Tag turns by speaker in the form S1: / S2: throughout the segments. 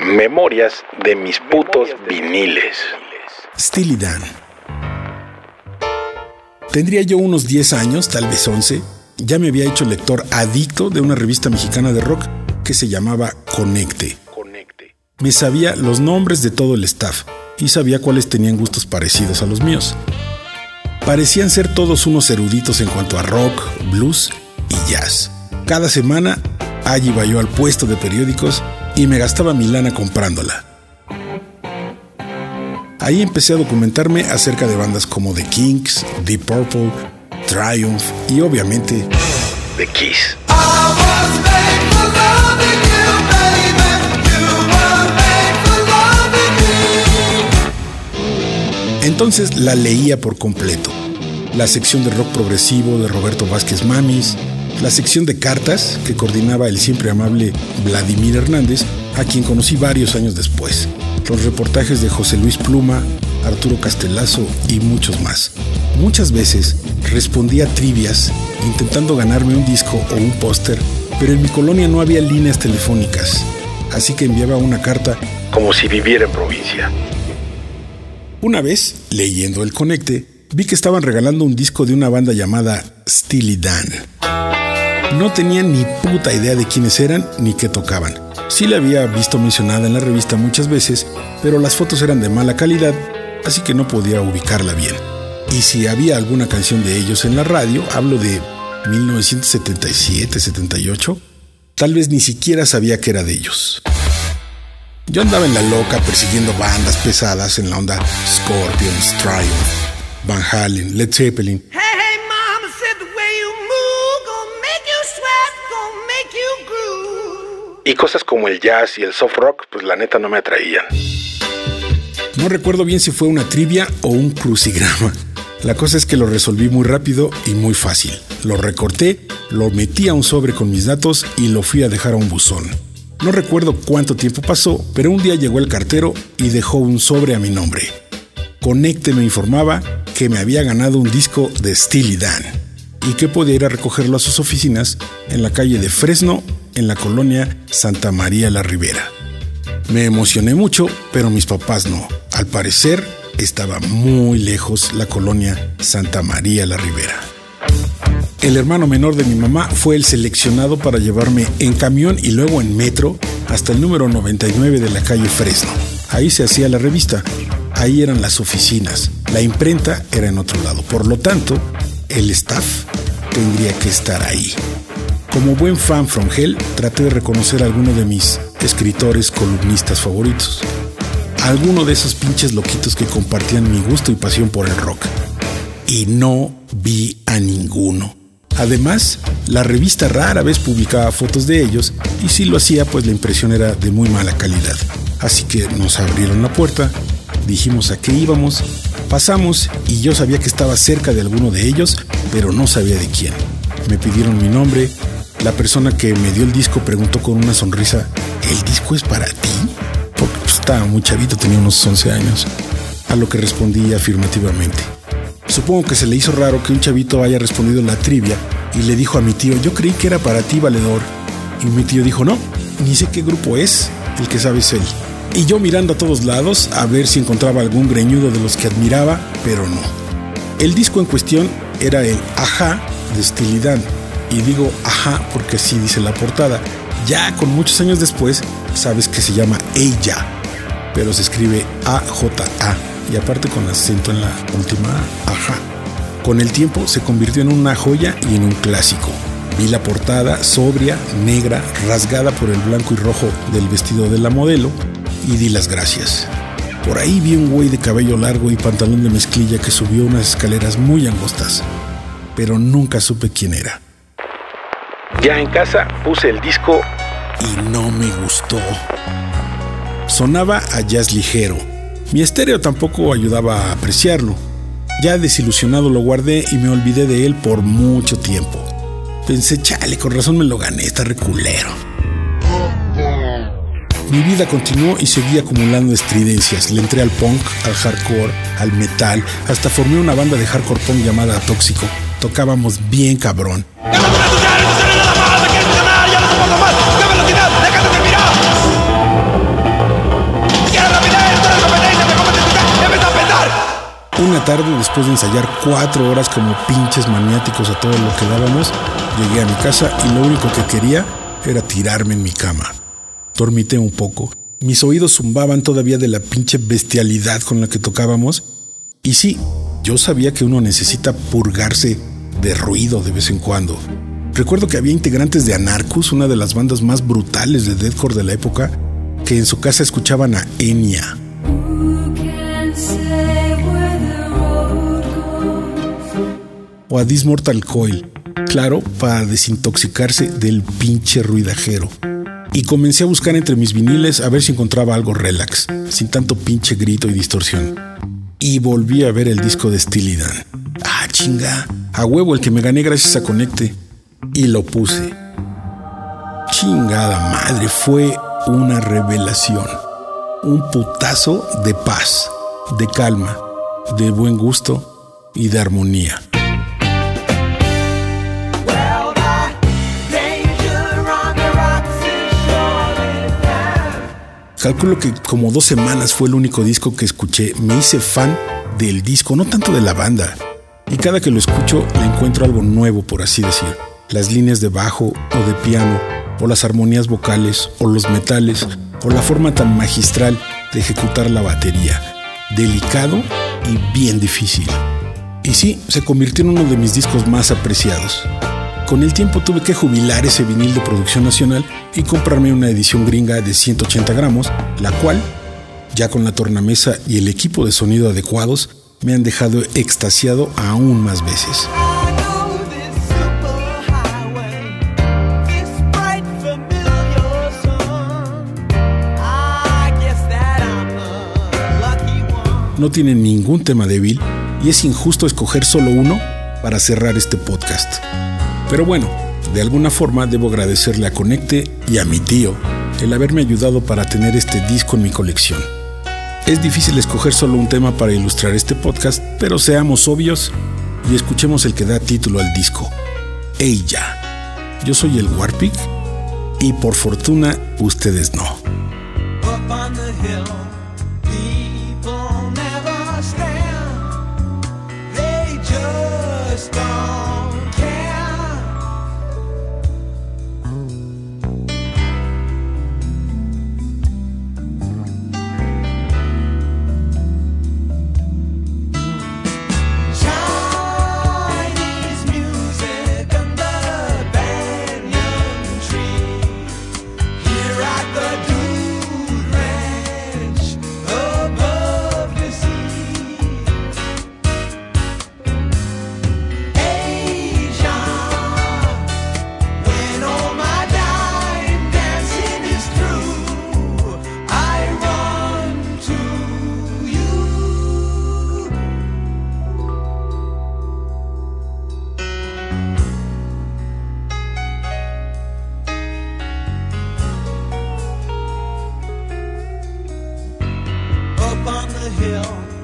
S1: Memorias de mis putos viniles.
S2: Steely Dan. Tendría yo unos 10 años, tal vez 11. Ya me había hecho lector adicto de una revista mexicana de rock que se llamaba Conecte. Me sabía los nombres de todo el staff y sabía cuáles tenían gustos parecidos a los míos. Parecían ser todos unos eruditos en cuanto a rock, blues y jazz. Cada semana allí iba yo al puesto de periódicos y me gastaba mi lana comprándola. Ahí empecé a documentarme acerca de bandas como The Kinks, Deep Purple, Triumph y obviamente
S1: The Kiss.
S2: Entonces la leía por completo. La sección de rock progresivo de Roberto Vázquez Mamis, la sección de cartas que coordinaba el siempre amable Vladimir Hernández, a quien conocí varios años después, los reportajes de José Luis Pluma, Arturo Castelazo y muchos más. Muchas veces respondía trivias intentando ganarme un disco o un póster, pero en mi colonia no había líneas telefónicas, así que enviaba una carta
S1: como si viviera en provincia.
S2: Una vez, leyendo el conecte, vi que estaban regalando un disco de una banda llamada Steely Dan. No tenía ni puta idea de quiénes eran ni qué tocaban. Sí la había visto mencionada en la revista muchas veces, pero las fotos eran de mala calidad, así que no podía ubicarla bien. Y si había alguna canción de ellos en la radio, hablo de 1977-78, tal vez ni siquiera sabía que era de ellos. Yo andaba en la loca persiguiendo bandas pesadas en la onda Scorpions, Triumph, Van Halen, Led Zeppelin.
S1: Y cosas como el jazz y el soft rock, pues la neta no me atraían.
S2: No recuerdo bien si fue una trivia o un crucigrama. La cosa es que lo resolví muy rápido y muy fácil. Lo recorté, lo metí a un sobre con mis datos y lo fui a dejar a un buzón. No recuerdo cuánto tiempo pasó, pero un día llegó el cartero y dejó un sobre a mi nombre. Conecte me informaba que me había ganado un disco de Steely Dan y que podía ir a recogerlo a sus oficinas en la calle de Fresno, en la colonia Santa María la Ribera. Me emocioné mucho, pero mis papás no. Al parecer, estaba muy lejos la colonia Santa María la Ribera. El hermano menor de mi mamá fue el seleccionado para llevarme en camión y luego en metro hasta el número 99 de la calle Fresno. Ahí se hacía la revista, ahí eran las oficinas, la imprenta era en otro lado. Por lo tanto, el staff tendría que estar ahí. Como buen fan from Hell, traté de reconocer a alguno de mis escritores columnistas favoritos. Alguno de esos pinches loquitos que compartían mi gusto y pasión por el rock. Y no vi a ninguno. Además, la revista rara vez publicaba fotos de ellos y si lo hacía, pues la impresión era de muy mala calidad. Así que nos abrieron la puerta, dijimos a qué íbamos, pasamos y yo sabía que estaba cerca de alguno de ellos, pero no sabía de quién. Me pidieron mi nombre, la persona que me dio el disco preguntó con una sonrisa, ¿el disco es para ti? Porque pues, estaba muy chavito, tenía unos 11 años. A lo que respondí afirmativamente. Supongo que se le hizo raro que un chavito haya respondido la trivia y le dijo a mi tío, yo creí que era para ti, valedor. Y mi tío dijo, no, ni sé qué grupo es, el que sabe es él. Y yo mirando a todos lados a ver si encontraba algún greñudo de los que admiraba, pero no. El disco en cuestión era el Ajá de Steely y digo ajá porque así dice la portada. Ya con muchos años después, sabes que se llama Ella, pero se escribe A-J-A y aparte con acento en la última ajá. Con el tiempo se convirtió en una joya y en un clásico. Vi la portada sobria, negra, rasgada por el blanco y rojo del vestido de la modelo y di las gracias. Por ahí vi un güey de cabello largo y pantalón de mezclilla que subió unas escaleras muy angostas, pero nunca supe quién era.
S1: Ya en casa puse el disco
S2: y no me gustó. Sonaba a jazz ligero. Mi estéreo tampoco ayudaba a apreciarlo. Ya desilusionado lo guardé y me olvidé de él por mucho tiempo. Pensé, chale, con razón me lo gané, está reculero. Mi vida continuó y seguí acumulando estridencias. Le entré al punk, al hardcore, al metal, hasta formé una banda de hardcore punk llamada Tóxico. Tocábamos bien cabrón. Una tarde, después de ensayar cuatro horas como pinches maniáticos a todo lo que dábamos, llegué a mi casa y lo único que quería era tirarme en mi cama. Dormité un poco. Mis oídos zumbaban todavía de la pinche bestialidad con la que tocábamos. Y sí, yo sabía que uno necesita purgarse de ruido de vez en cuando. Recuerdo que había integrantes de Anarchus, una de las bandas más brutales de deathcore de la época, que en su casa escuchaban a Enya. O a This Mortal Coil, claro, para desintoxicarse del pinche ruidajero. Y comencé a buscar entre mis viniles a ver si encontraba algo relax, sin tanto pinche grito y distorsión. Y volví a ver el disco de Steely Dan. Ah, chinga, a huevo el que me gané gracias a Conecte. Y lo puse. Chingada madre, fue una revelación. Un putazo de paz, de calma, de buen gusto y de armonía. Calculo que como dos semanas fue el único disco que escuché. Me hice fan del disco, no tanto de la banda. Y cada que lo escucho le encuentro algo nuevo, por así decir. Las líneas de bajo o de piano, o las armonías vocales, o los metales, o la forma tan magistral de ejecutar la batería. Delicado y bien difícil. Y sí, se convirtió en uno de mis discos más apreciados. Con el tiempo tuve que jubilar ese vinil de producción nacional y comprarme una edición gringa de 180 gramos, la cual, ya con la tornamesa y el equipo de sonido adecuados, me han dejado extasiado aún más veces. No tiene ningún tema débil y es injusto escoger solo uno para cerrar este podcast. Pero bueno, de alguna forma debo agradecerle a Conecte y a mi tío el haberme ayudado para tener este disco en mi colección. Es difícil escoger solo un tema para ilustrar este podcast, pero seamos obvios y escuchemos el que da título al disco, Ella. Yo soy el Warpig y por fortuna ustedes no. hill.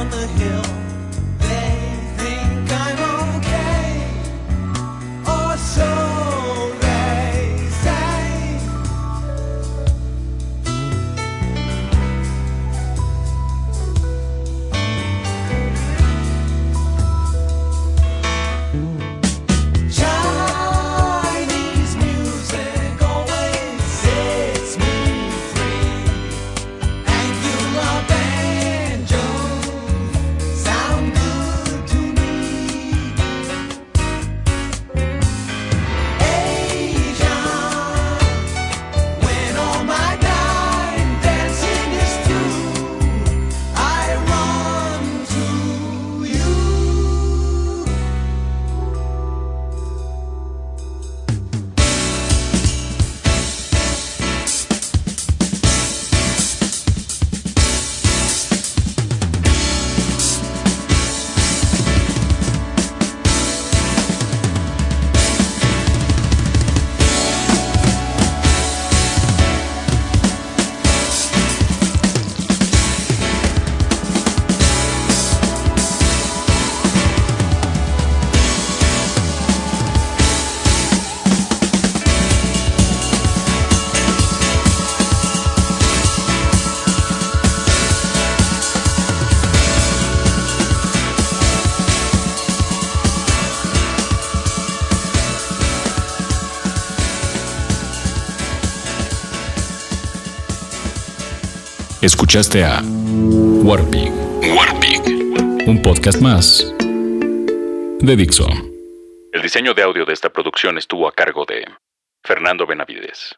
S2: down the hill.
S3: Escuchaste a Warpig. Warpig. Un podcast más de Dixo.
S4: El diseño de audio de esta producción estuvo a cargo de Fernando Benavides.